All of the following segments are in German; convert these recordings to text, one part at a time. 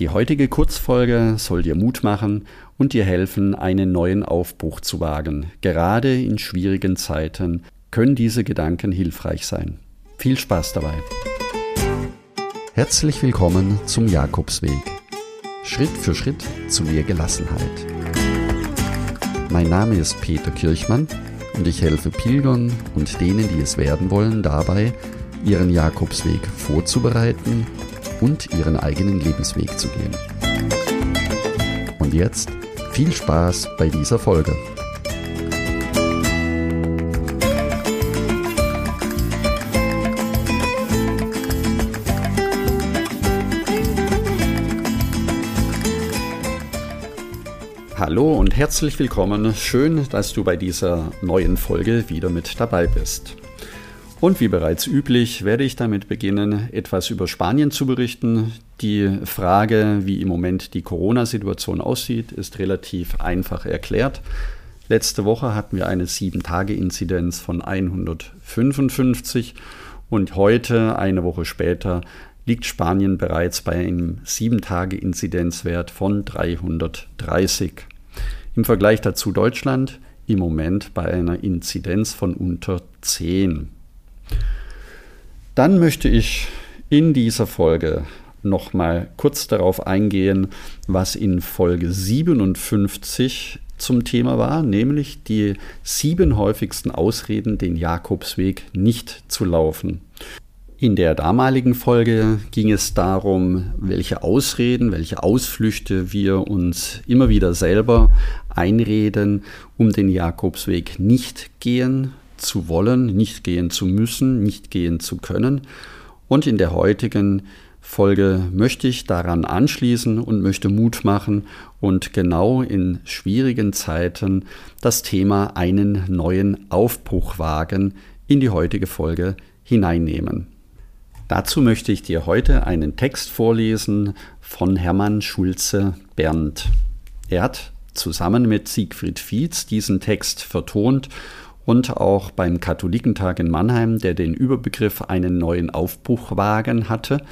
Die heutige Kurzfolge soll dir Mut machen und dir helfen, einen neuen Aufbruch zu wagen. Gerade in schwierigen Zeiten können diese Gedanken hilfreich sein. Viel Spaß dabei. Herzlich willkommen zum Jakobsweg. Schritt für Schritt zu mehr Gelassenheit. Mein Name ist Peter Kirchmann und ich helfe Pilgern und denen, die es werden wollen, dabei, ihren Jakobsweg vorzubereiten und ihren eigenen Lebensweg zu gehen. Und jetzt viel Spaß bei dieser Folge. Hallo und herzlich willkommen. Schön, dass du bei dieser neuen Folge wieder mit dabei bist. Und wie bereits üblich werde ich damit beginnen, etwas über Spanien zu berichten. Die Frage, wie im Moment die Corona-Situation aussieht, ist relativ einfach erklärt. Letzte Woche hatten wir eine 7-Tage-Inzidenz von 155 und heute, eine Woche später, liegt Spanien bereits bei einem 7-Tage-Inzidenzwert von 330. Im Vergleich dazu Deutschland im Moment bei einer Inzidenz von unter 10. Dann möchte ich in dieser Folge nochmal kurz darauf eingehen, was in Folge 57 zum Thema war, nämlich die sieben häufigsten Ausreden, den Jakobsweg nicht zu laufen. In der damaligen Folge ging es darum, welche Ausreden, welche Ausflüchte wir uns immer wieder selber einreden, um den Jakobsweg nicht gehen zu wollen, nicht gehen zu müssen, nicht gehen zu können. Und in der heutigen Folge möchte ich daran anschließen und möchte Mut machen und genau in schwierigen Zeiten das Thema einen neuen Aufbruch wagen in die heutige Folge hineinnehmen. Dazu möchte ich dir heute einen Text vorlesen von Hermann Schulze Berndt. Er hat zusammen mit Siegfried Fietz diesen Text vertont und auch beim Katholikentag in Mannheim, der den Überbegriff einen neuen Aufbruch wagen hatte,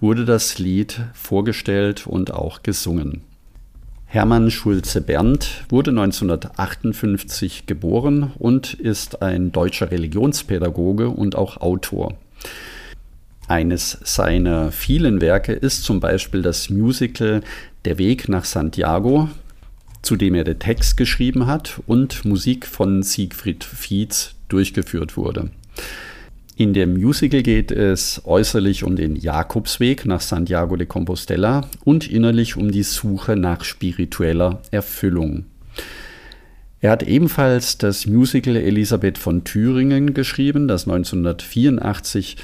wurde das Lied vorgestellt und auch gesungen. Hermann Schulze Berndt wurde 1958 geboren und ist ein deutscher Religionspädagoge und auch Autor. Eines seiner vielen Werke ist zum Beispiel das Musical Der Weg nach Santiago, zu dem er den Text geschrieben hat und Musik von Siegfried Fietz durchgeführt wurde. In dem Musical geht es äußerlich um den Jakobsweg nach Santiago de Compostela und innerlich um die Suche nach spiritueller Erfüllung. Er hat ebenfalls das Musical Elisabeth von Thüringen geschrieben, das 1984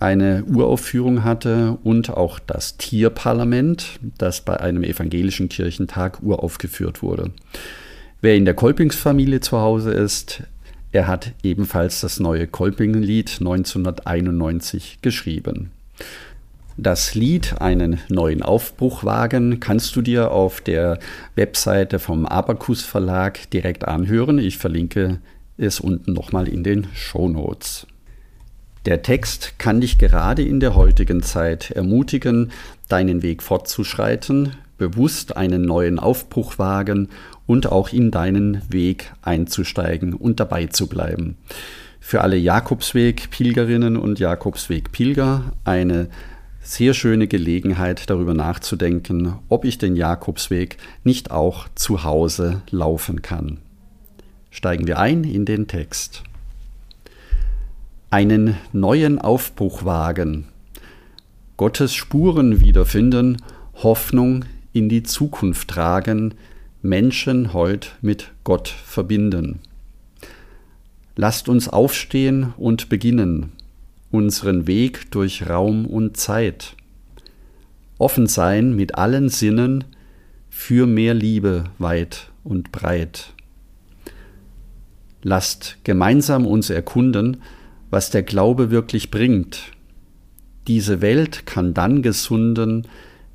eine Uraufführung hatte und auch das Tierparlament, das bei einem evangelischen Kirchentag uraufgeführt wurde. Wer in der Kolpingsfamilie zu Hause ist, er hat ebenfalls das neue Kolpingenlied 1991 geschrieben. Das Lied Einen neuen Aufbruch wagen kannst du dir auf der Webseite vom Abacus Verlag direkt anhören. Ich verlinke es unten nochmal in den Show Notes. Der Text kann dich gerade in der heutigen Zeit ermutigen, deinen Weg fortzuschreiten, bewusst einen neuen Aufbruch wagen und auch in deinen Weg einzusteigen und dabei zu bleiben. Für alle Jakobsweg-Pilgerinnen und Jakobsweg-Pilger eine sehr schöne Gelegenheit, darüber nachzudenken, ob ich den Jakobsweg nicht auch zu Hause laufen kann. Steigen wir ein in den Text einen neuen Aufbruch wagen, Gottes Spuren wiederfinden, Hoffnung in die Zukunft tragen, Menschen heut mit Gott verbinden. Lasst uns aufstehen und beginnen, unseren Weg durch Raum und Zeit. Offen sein mit allen Sinnen für mehr Liebe weit und breit. Lasst gemeinsam uns erkunden, was der Glaube wirklich bringt. Diese Welt kann dann gesunden,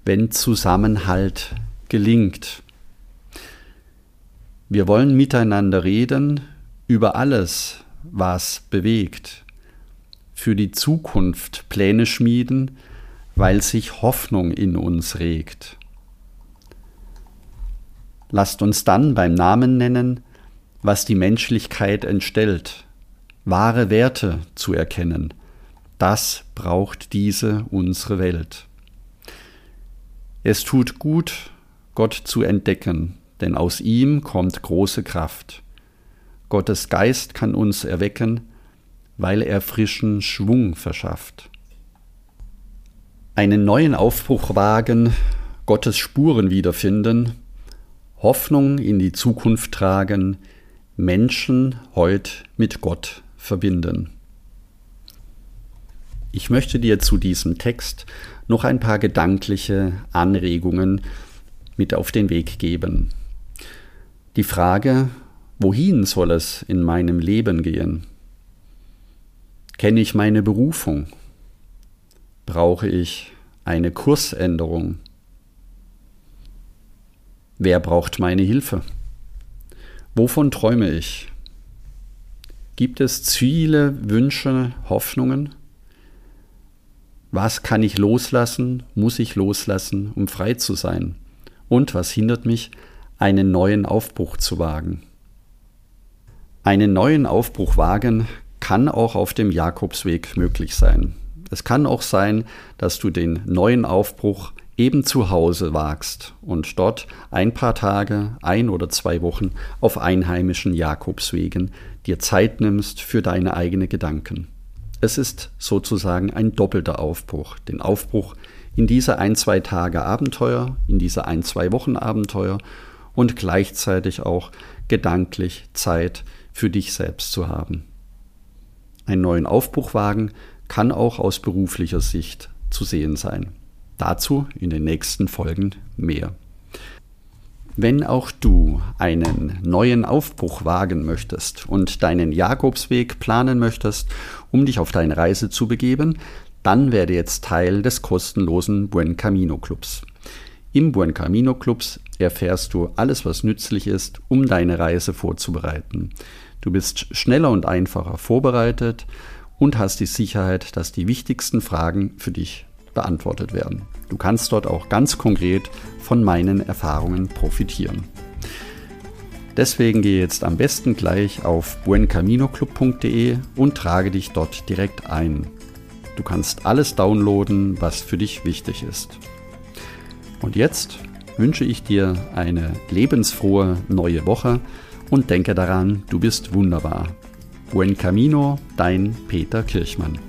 wenn Zusammenhalt gelingt. Wir wollen miteinander reden über alles, was bewegt, für die Zukunft Pläne schmieden, weil sich Hoffnung in uns regt. Lasst uns dann beim Namen nennen, was die Menschlichkeit entstellt, wahre Werte zu erkennen. Das braucht diese unsere Welt. Es tut gut, Gott zu entdecken, denn aus ihm kommt große Kraft. Gottes Geist kann uns erwecken, weil er frischen Schwung verschafft. Einen neuen Aufbruch wagen, Gottes Spuren wiederfinden, Hoffnung in die Zukunft tragen, Menschen heute mit Gott verbinden. Ich möchte dir zu diesem Text noch ein paar gedankliche Anregungen mit auf den Weg geben. Die Frage, wohin soll es in meinem Leben gehen? Kenne ich meine Berufung? Brauche ich eine Kursänderung? Wer braucht meine Hilfe? Wovon träume ich? Gibt es Ziele, Wünsche, Hoffnungen? Was kann ich loslassen, muss ich loslassen, um frei zu sein? Und was hindert mich, einen neuen Aufbruch zu wagen? Einen neuen Aufbruch wagen kann auch auf dem Jakobsweg möglich sein. Es kann auch sein, dass du den neuen Aufbruch eben zu Hause wagst und dort ein paar Tage, ein oder zwei Wochen auf einheimischen Jakobswegen dir Zeit nimmst für deine eigenen Gedanken. Es ist sozusagen ein doppelter Aufbruch, den Aufbruch in diese ein, zwei Tage Abenteuer, in diese ein, zwei Wochen Abenteuer und gleichzeitig auch gedanklich Zeit für dich selbst zu haben. Einen neuen Aufbruch wagen kann auch aus beruflicher Sicht zu sehen sein. Dazu in den nächsten Folgen mehr. Wenn auch du einen neuen Aufbruch wagen möchtest und deinen Jakobsweg planen möchtest, um dich auf deine Reise zu begeben, dann werde jetzt Teil des kostenlosen Buen Camino Clubs. Im Buen Camino Clubs erfährst du alles, was nützlich ist, um deine Reise vorzubereiten. Du bist schneller und einfacher vorbereitet und hast die Sicherheit, dass die wichtigsten Fragen für dich beantwortet werden. Du kannst dort auch ganz konkret von meinen Erfahrungen profitieren. Deswegen gehe jetzt am besten gleich auf buencaminoclub.de und trage dich dort direkt ein. Du kannst alles downloaden, was für dich wichtig ist. Und jetzt wünsche ich dir eine lebensfrohe neue Woche und denke daran, du bist wunderbar. Buen Camino, dein Peter Kirchmann.